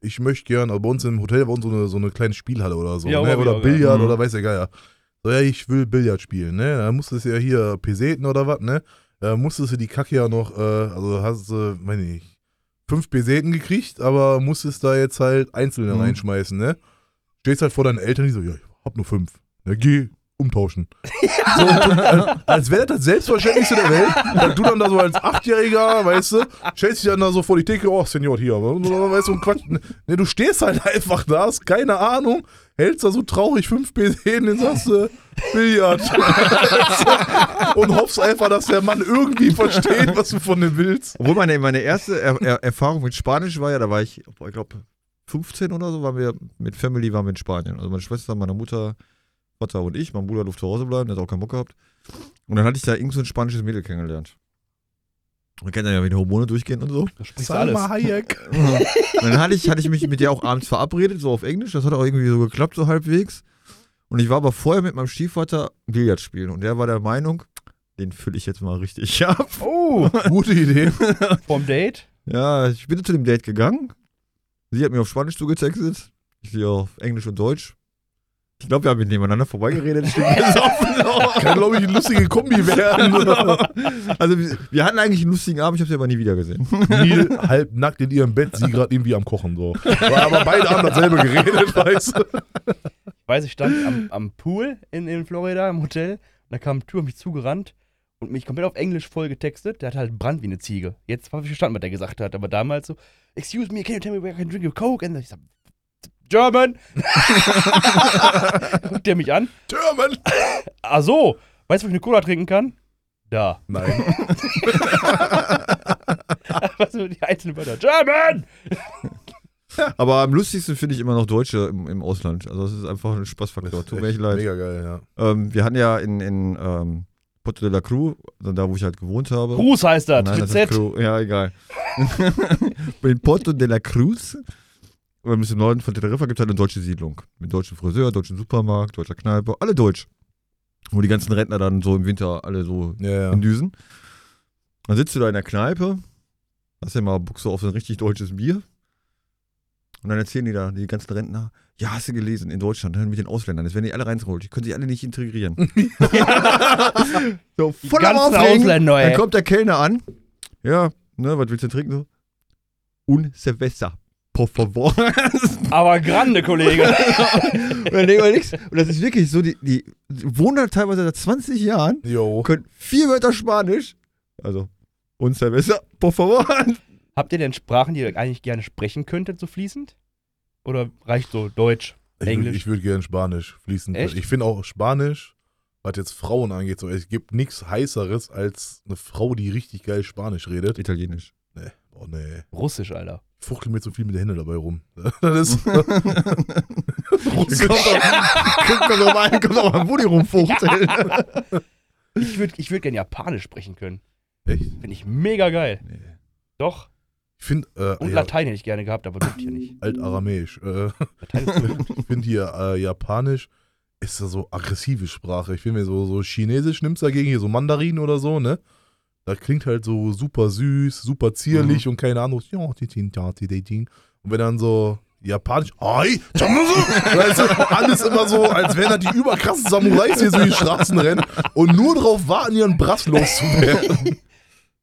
ich möchte gern, aber bei uns im Hotel war uns so eine, so eine kleine Spielhalle oder so, Ja, ne? Oder Billard ja. oder weiß der Geier. So, ja, ich will Billard spielen, ne? Da musstest du ja hier Peseten oder was, ne? Da musstest du die Kacke ja noch, äh, also hast du, meine ich, fünf Peseten gekriegt, aber musstest da jetzt halt einzelne Mhm. reinschmeißen, ne? Stehst halt vor deinen Eltern, die so, ja, ich hab nur fünf. Ja, geh umtauschen. So, und, als als wäre das das Selbstverständlichste der Welt. dass Du dann da so als Achtjähriger, weißt du, stellst dich dann da so vor die Theke, oh, Senior, hier, weißt du, und Quatsch. Ne, du stehst halt einfach da, hast keine Ahnung, hältst da so traurig fünf PCen, dann sagst du, Billard. und hoffst einfach, dass der Mann irgendwie versteht, was du von dem willst. Obwohl meine, meine erste er er Erfahrung mit Spanisch war ja, da war ich, ich glaube, 15 oder so, waren wir mit Family waren wir in Spanien. Also meine Schwester, meine Mutter, Vater und ich. Mein Bruder durfte zu Hause bleiben, der hat auch keinen Bock gehabt. Und dann hatte ich da irgend so ein spanisches Mädel kennengelernt. Man kennt ja, wie die Hormone durchgehen und so. Da sprichst du alles. Salma Hayek. Und dann hatte ich, hatte ich mich mit der auch abends verabredet, so auf Englisch. Das hat auch irgendwie so geklappt, so halbwegs. Und ich war aber vorher mit meinem Stiefvater Billard spielen. Und der war der Meinung, den fülle ich jetzt mal richtig ab. Oh, Gute Idee. vom Date? Ja, ich bin zu dem Date gegangen. Sie hat mir auf Spanisch zugetextet. Ich sie auf Englisch und Deutsch. Ich glaube, wir haben nebeneinander vorbeigeredet. Kann, glaube ich, eine lustige Kombi werden. also, wir, wir hatten eigentlich einen lustigen Abend, ich habe sie aber nie wieder gesehen. Neil halb nackt in ihrem Bett, sie gerade irgendwie am Kochen. So. Aber beide haben dasselbe geredet, weißt du? Ich weiß, ich stand am, am Pool in, in Florida im Hotel und da kam ein Typ auf mich zugerannt und mich komplett auf Englisch voll getextet. Der hat halt Brand wie eine Ziege. Jetzt habe ich verstanden, was der gesagt hat, aber damals so, Excuse me, can you tell me where I can drink a Coke? Und ich sag, German! Guckt der mich an. German. Ach so, weißt du, wo ich eine Cola trinken kann? Da. Nein. Was sind die einzelnen Wörter? German! Aber am lustigsten finde ich immer noch Deutsche im, im Ausland. Also, das ist einfach ein Spaßfaktor. Tut mir echt leid. Mega geil, ja. Ähm, wir hatten ja in, in ähm, Porto de la Cruz, also da wo ich halt gewohnt habe. Cruz heißt das, Nein, mit das Z. ist Cruz. Ja, egal. in Porto de la Cruz, ähm, ist im Norden von Teneriffa, gibt es halt eine deutsche Siedlung. Mit deutschen Friseur, deutschen Supermarkt, deutscher Kneipe, alle deutsch. Wo die ganzen Rentner dann so im Winter alle so Ja, ja. in Düsen. Dann sitzt du da in der Kneipe, hast ja mal Bock so auf so ein richtig deutsches Bier. Und dann erzählen die da, die ganzen Rentner, ja, hast du gelesen, in Deutschland, mit den Ausländern, jetzt werden die alle reingeholt, die können sich alle nicht integrieren. so, Die voll am ganzen Aufregen. Ausländer, Dann ey. kommt der Kellner an. Ja, ne, was willst du trinken? So? Un cerveza, por favor. Aber grande, Kollege. und dann denkt man nichts. Und das ist wirklich so, die, die wohnen da teilweise seit 20 Jahren Jo. können vier Wörter Spanisch. Also, un cerveza, por favor. Habt ihr denn Sprachen, die ihr eigentlich gerne sprechen könntet, so fließend? Oder reicht so Deutsch, Ich, würd- Englisch? ich würde gerne Spanisch fließen. Echt? Ich finde auch Spanisch, was jetzt Frauen angeht, so, es gibt nichts heißeres als eine Frau, die richtig geil Spanisch redet. Italienisch. Nee, oh nee. Russisch, Alter. Ich fuchtel mir zu viel mit den Händen dabei rum. Das ist kommt doch mal, kommt doch mal, wo die rumfuchteln. Ich würde ich würd gerne Japanisch sprechen können. Echt? Finde ich mega geil. Nee. Doch. Ich finde, äh, Und ja, Latein hätte ich gerne gehabt, aber ich ja nicht. Altaramäisch. Äh, Latein ist gut. ich finde hier äh, Japanisch ist ja so aggressive Sprache. Ich finde mir so, so Chinesisch nimmst dagegen hier so Mandarin oder so, ne? Das klingt halt so super süß, super zierlich und keine Ahnung. Ja, ja. Und wenn dann so Japanisch, ai, Chamusu, weißt du, alles immer so, als wären da die überkrassen Samurais hier so die Straßen rennen und nur drauf warten, ihren Brass loszuwerden.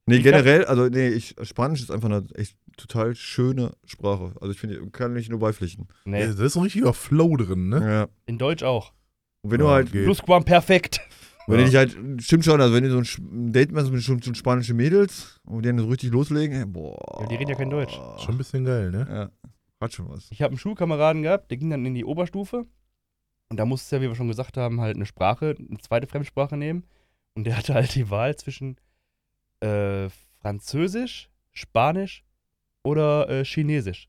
Nee, generell, also nee, ich, Spanisch ist einfach eine echt total schöne Sprache. Also ich finde, kann mich nur beipflichten. Nee, Da ist ein richtiger Flow drin, ne? Ja. in Deutsch auch. Und wenn du Ja, halt, geht. Plusquamperfekt. Wenn Ja. du dich halt, stimmt schon, also wenn du so ein, Date machst mit schon, schon spanischen Mädels und die dann so richtig loslegen, boah. Ja, die reden ja kein Deutsch. Schon ein bisschen geil, ne? Ja, hat schon was. Ich habe einen Schulkameraden gehabt, der ging dann in die Oberstufe. Und da musste er, wie wir schon gesagt haben, halt eine Sprache, eine zweite Fremdsprache nehmen. Und der hatte halt die Wahl zwischen äh, Französisch, Spanisch oder äh, Chinesisch.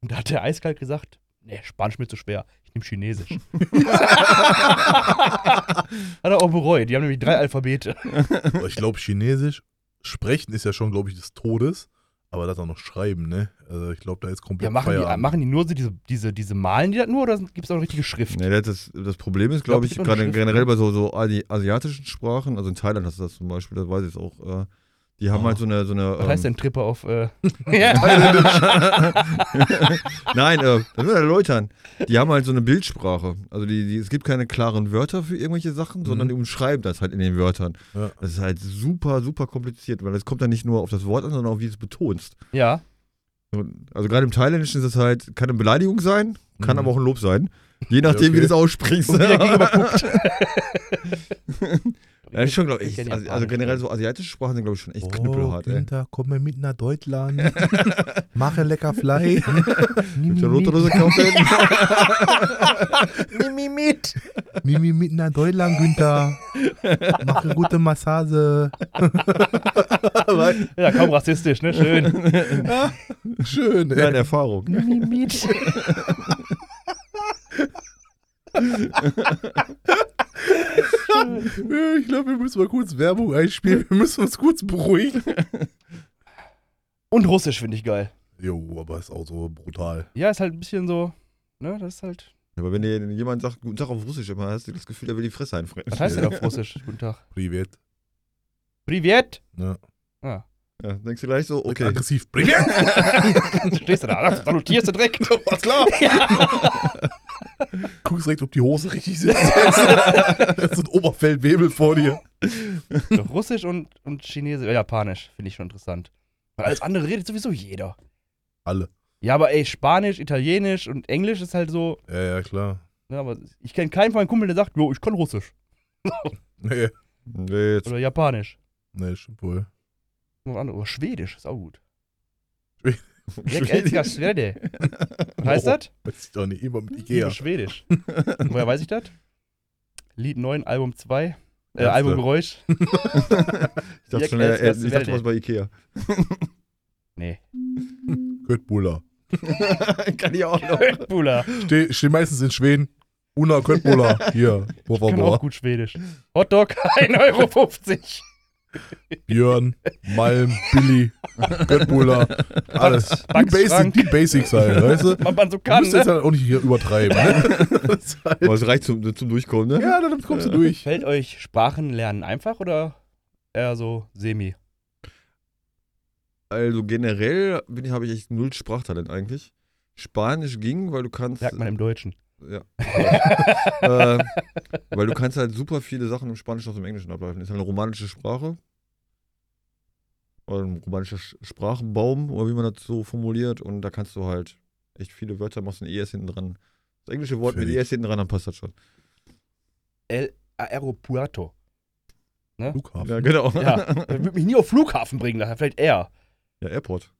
Und da hat der eiskalt gesagt, nee, Spanisch mir zu schwer, ich nehme Chinesisch. hat er auch bereut, die haben nämlich drei Alphabete. Aber ich glaube, Chinesisch sprechen ist ja schon, glaube ich, des Todes. Aber das auch noch schreiben, ne? Also ich glaube, da ist komplett Ja, machen, die, machen die nur so diese, diese, diese Malen die das nur oder gibt es auch richtige Schrift? Nee, das, das, Problem ist, glaube Ich ich, glaub, es gibt gerade generell bei so, so Asi asiatischen Sprachen, also in Thailand hast du das zum Beispiel, das weiß ich jetzt auch, äh, die haben Oh. halt so eine, so eine Was heißt ähm, denn Tripper auf. Äh. Nein, äh, das will erläutern. Die haben halt so eine Bildsprache. Also die, die, es gibt keine klaren Wörter für irgendwelche Sachen, sondern Mhm. die umschreiben das halt in den Wörtern. Ja. Das ist halt super, super kompliziert, weil es kommt dann nicht nur auf das Wort an, sondern auch wie du es betonst. ja. Also gerade im Thailändischen ist es halt, kann eine Beleidigung sein, kann Mhm. aber auch ein Lob sein. Je nachdem, okay. wie du es aussprichst. Und wie der guckt. Ja, ist schon, glaube ich, also, also generell so asiatische Sprachen sind, glaube ich, schon echt knüppelhart, ey. Günther, komm mal mit nach Deutschland. Mache lecker Fleisch. Mit der Rotdose kaufen. Nimm mich mit. Nimm mich mit nach Deutschland, Günther. Mache gute Massage. Ja, kaum rassistisch, ne? Schön. Schön, Ja, ey. eine Erfahrung. Nimm mich mit. Ich glaube, wir müssen mal kurz Werbung einspielen. Wir müssen uns kurz beruhigen. Und Russisch finde ich geil. Jo, aber ist auch so brutal. Ja, ist halt ein bisschen so. Ne, das ist halt. Aber wenn dir jemand sagt, guten Tag auf Russisch, immer hast du das Gefühl, er will die Fresse einfressen. Was heißt denn auf Russisch? Guten Tag. Privet. Privet. Ja. Ah. Ja, denkst du gleich so, okay. Aggressiv. Du stehst du da, salutierst du direkt. Was klar? Guckst direkt, ob die Hose richtig sitzt. das ist ein Oberfeldwebel vor dir. Doch, Russisch und, und Chinesisch, äh, Japanisch finde ich schon interessant. Weil alles andere redet sowieso jeder. Alle. Ja, aber ey, Spanisch, Italienisch und Englisch ist halt so. Ja, ja, klar. Ne, aber ich kenne keinen von meinen Kumpel, der sagt, jo, ich kann Russisch. Nee, Nee, jetzt, Oder Japanisch. nee, stimmt wohl. Oder andere- Oder Schwedisch, ist auch gut. Schwe- Jak älskar Schwede. Was heißt Oh, das? Weiß ich doch nicht, immer mit Ikea. Schwedisch. Woher weiß ich das? Lied 9, Album 2. Äh, Ernste? Albumgeräusch. ich dachte schon, er, er, ich dachte was bei Ikea. Nee. Köttbullar. Kann ich auch noch. Bula. Steh, steh meistens in Schweden. Una Köttbullar. Hier, por Kann auch gut Schwedisch. Hotdog, 1,50 Euro. Björn, Malm, Billy, Köttbullar. Alles. Die, Basic, die Basics halt, weißt du? Man, man so Du kann, musst jetzt ne? halt auch nicht hier übertreiben, ne? Das halt- Aber es reicht zum, zum Durchkommen, ne? ja, dann kommst du durch. Fällt euch Sprachenlernen einfach oder eher so semi? Also generell habe ich echt null Sprachtalent eigentlich. Spanisch ging, weil du kannst. Merkt man im Deutschen. Ja. äh, weil du kannst halt super viele Sachen im Spanischen aus dem Englischen ableiten. Ist halt eine romanische Sprache. Oder ein romanischer Sch- Sprachbaum, oder wie man das so formuliert. Und da kannst du halt echt viele Wörter, machst ein ES hinten dran. Das englische Wort mit Fertig. ES hinten dran, dann passt das schon. El Aeropuerto. Flughafen. Ja, genau. Ja, würde mich nie auf Flughafen bringen, daher vielleicht eher. ja Airport.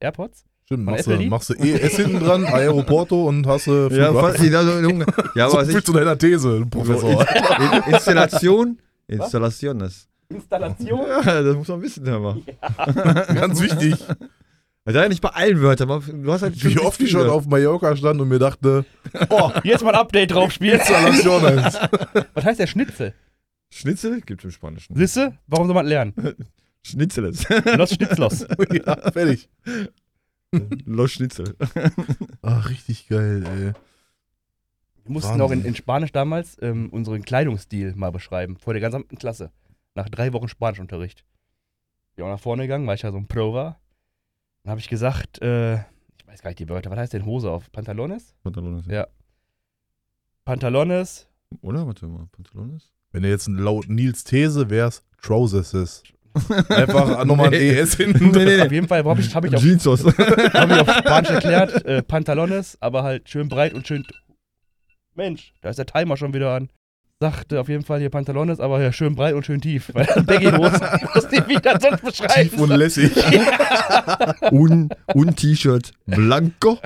Airpods? Stimmt, machst du, machst du ES hinten dran, Aeroporto und hast du Ja, also, ja so aber viel ich, zu deiner These, Professor. In, Installation. Installaciones. Installation? Ja, das muss man wissen, hör mal. Ganz wichtig. Also ja nicht bei allen Wörtern, aber du hast halt Wie oft ich schon auf Mallorca stand und mir dachte, Oh, jetzt mal ein Update drauf spielen. Installationen. Was heißt der Schnitzel? Schnitzel gibt im Spanischen. Sisse, warum soll man lernen? Schnitzeles. Los Schnitzlos. ja, fertig. Los Schnitzel. Ach, richtig geil, ey. Wir mussten Wahnsinn. auch in, in Spanisch damals ähm, unseren Kleidungsstil mal beschreiben, vor der gesamten Klasse. Nach drei Wochen Spanischunterricht. Bin auch nach vorne gegangen, weil ich ja so ein Pro war. Dann habe ich gesagt, äh, ich weiß gar nicht die Wörter, was heißt denn Hose auf? Pantalones? Pantalones. Ja. Pantalones, Oder? Warte mal. Pantalones? Wenn er jetzt laut Nils These wär's Trousers. Einfach nochmal ein Nee. ES hinten. Nee, nee, auf jeden Fall habe ich, hab ich, auf, hab ich auf Spanisch erklärt, äh, Pantalones, aber halt schön breit und schön. Mensch, da ist der Timer schon wieder an. Sagte auf jeden Fall hier Pantalones, aber ja, schön breit und schön tief. Weil Baggy-Hosen, ich wusste nicht, wie ich das sonst beschreiben Tief und lässig. und, und T-Shirt Blanco.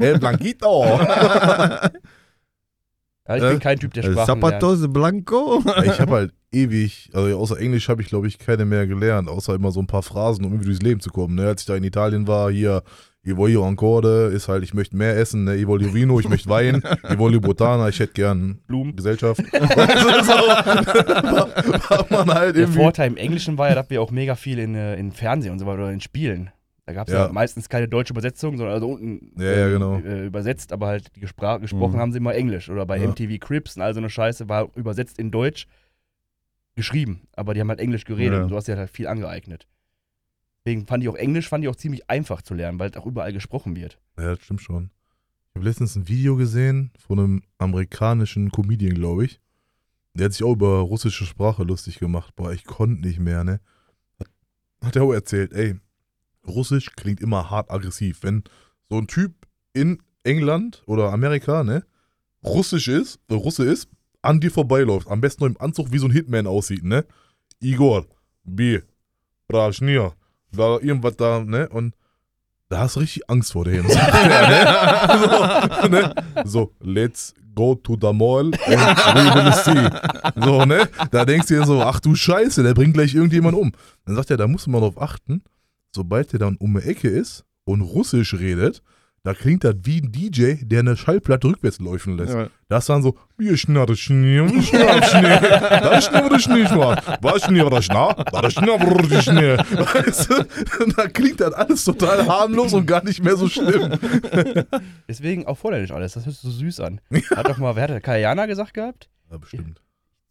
El Blanquito. Ja, ich Äh, bin kein Typ, der Sprachen lernt. Zapatos Blanco. Ich habe halt ewig, also außer Englisch habe ich glaube ich keine mehr gelernt, außer immer so ein paar Phrasen, um irgendwie durchs Leben zu kommen. Ne? Als ich da in Italien war, hier, ich voglio ancora, ist halt, ich möchte mehr essen, ne? ich voglio vino, ich möchte Wein, ich voglio botana, ich hätte gern Blumen. Gesellschaft. Also so, war, war man halt Der. Vorteil im Englischen war ja, dass wir auch mega viel in, äh, in Fernsehen und so weiter oder in Spielen. Da gab es ja. Ja. meistens keine deutsche Übersetzung, sondern also unten Ja, ja, ähm, genau. äh, übersetzt, aber halt die Gespra gesprochen Mhm. haben sie immer Englisch. Oder bei. MTV Crips und all so eine Scheiße war übersetzt in Deutsch geschrieben. Aber die haben halt Englisch geredet und du hast dir halt viel angeeignet. Deswegen fand ich auch Englisch fand ich auch ziemlich einfach zu lernen, weil es auch überall gesprochen wird. Ja, das stimmt schon. Ich habe letztens ein Video gesehen von einem amerikanischen Comedian, glaube ich. Der hat sich auch über russische Sprache lustig gemacht. Boah, ich konnte nicht mehr, ne? Hat er auch erzählt, ey, Russisch klingt immer hart aggressiv. Wenn so ein Typ in England oder Amerika, ne, Russisch ist, äh, Russe ist, an dir vorbeiläuft, am besten noch im Anzug wie so ein Hitman aussieht, ne? Igor, B, Rajnir, da irgendwas da, ne? Und da hast du richtig Angst vor dem. er, ne? so, ne? so, let's go to the mall and we will see. So, ne? Da denkst du dir so, ach du Scheiße, der bringt gleich irgendjemand um. Dann sagt er, da muss man drauf achten, sobald der dann um die Ecke ist und Russisch redet, da klingt das wie ein DJ, der eine Schallplatte rückwärts laufen lässt. Ja. Das waren so, wir schnarre Schnee, wir schnarre Schnee, da schnarre Schnee, Mann. Was schnarre Schnee, da schnarre Schnee. Weißt du, da klingt das alles total harmlos und gar nicht mehr so schlimm. Deswegen auch Vorländisch alles, das hört sich so süß an. Hat doch mal, wer hat der Kajana gesagt gehabt? Ja, bestimmt.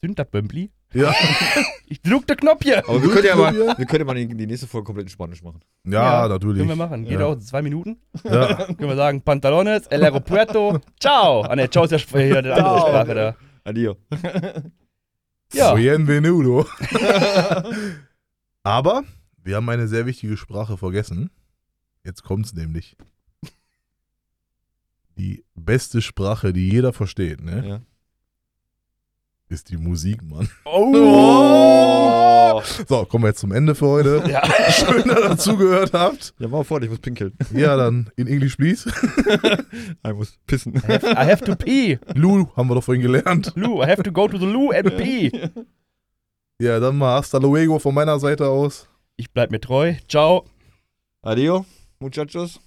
Sind das Bömpli? Ja, Ich drück den Knopf hier. Aber wir können ja mal, wir können ja mal die, die nächste Folge komplett in Spanisch machen. ja, natürlich. Können wir machen. Geht Ja. auch zwei Minuten. Ja. Können wir sagen, Pantalones, el aeropuerto, ciao. Ah ne, ciao ist ja hier die andere. Sprache da. Adio. Ja. Bienvenido. Aber wir haben eine sehr wichtige Sprache vergessen. Jetzt kommt's nämlich. Die beste Sprache, die jeder versteht, ne? Ja. Ist die Musik, Mann. Oh. So, kommen wir jetzt zum Ende für heute. Ja. Schön, dass ihr dazugehört habt. Ja, mach fort, ich muss pinkeln. Ja, dann in English, please. Ich muss pissen. I have, I have to pee. Lou, haben wir doch vorhin gelernt. Lou, I have to go to the loo and pee. Ja, dann mal hasta luego von meiner Seite aus. Ich bleib mir treu. Ciao. Adio, muchachos.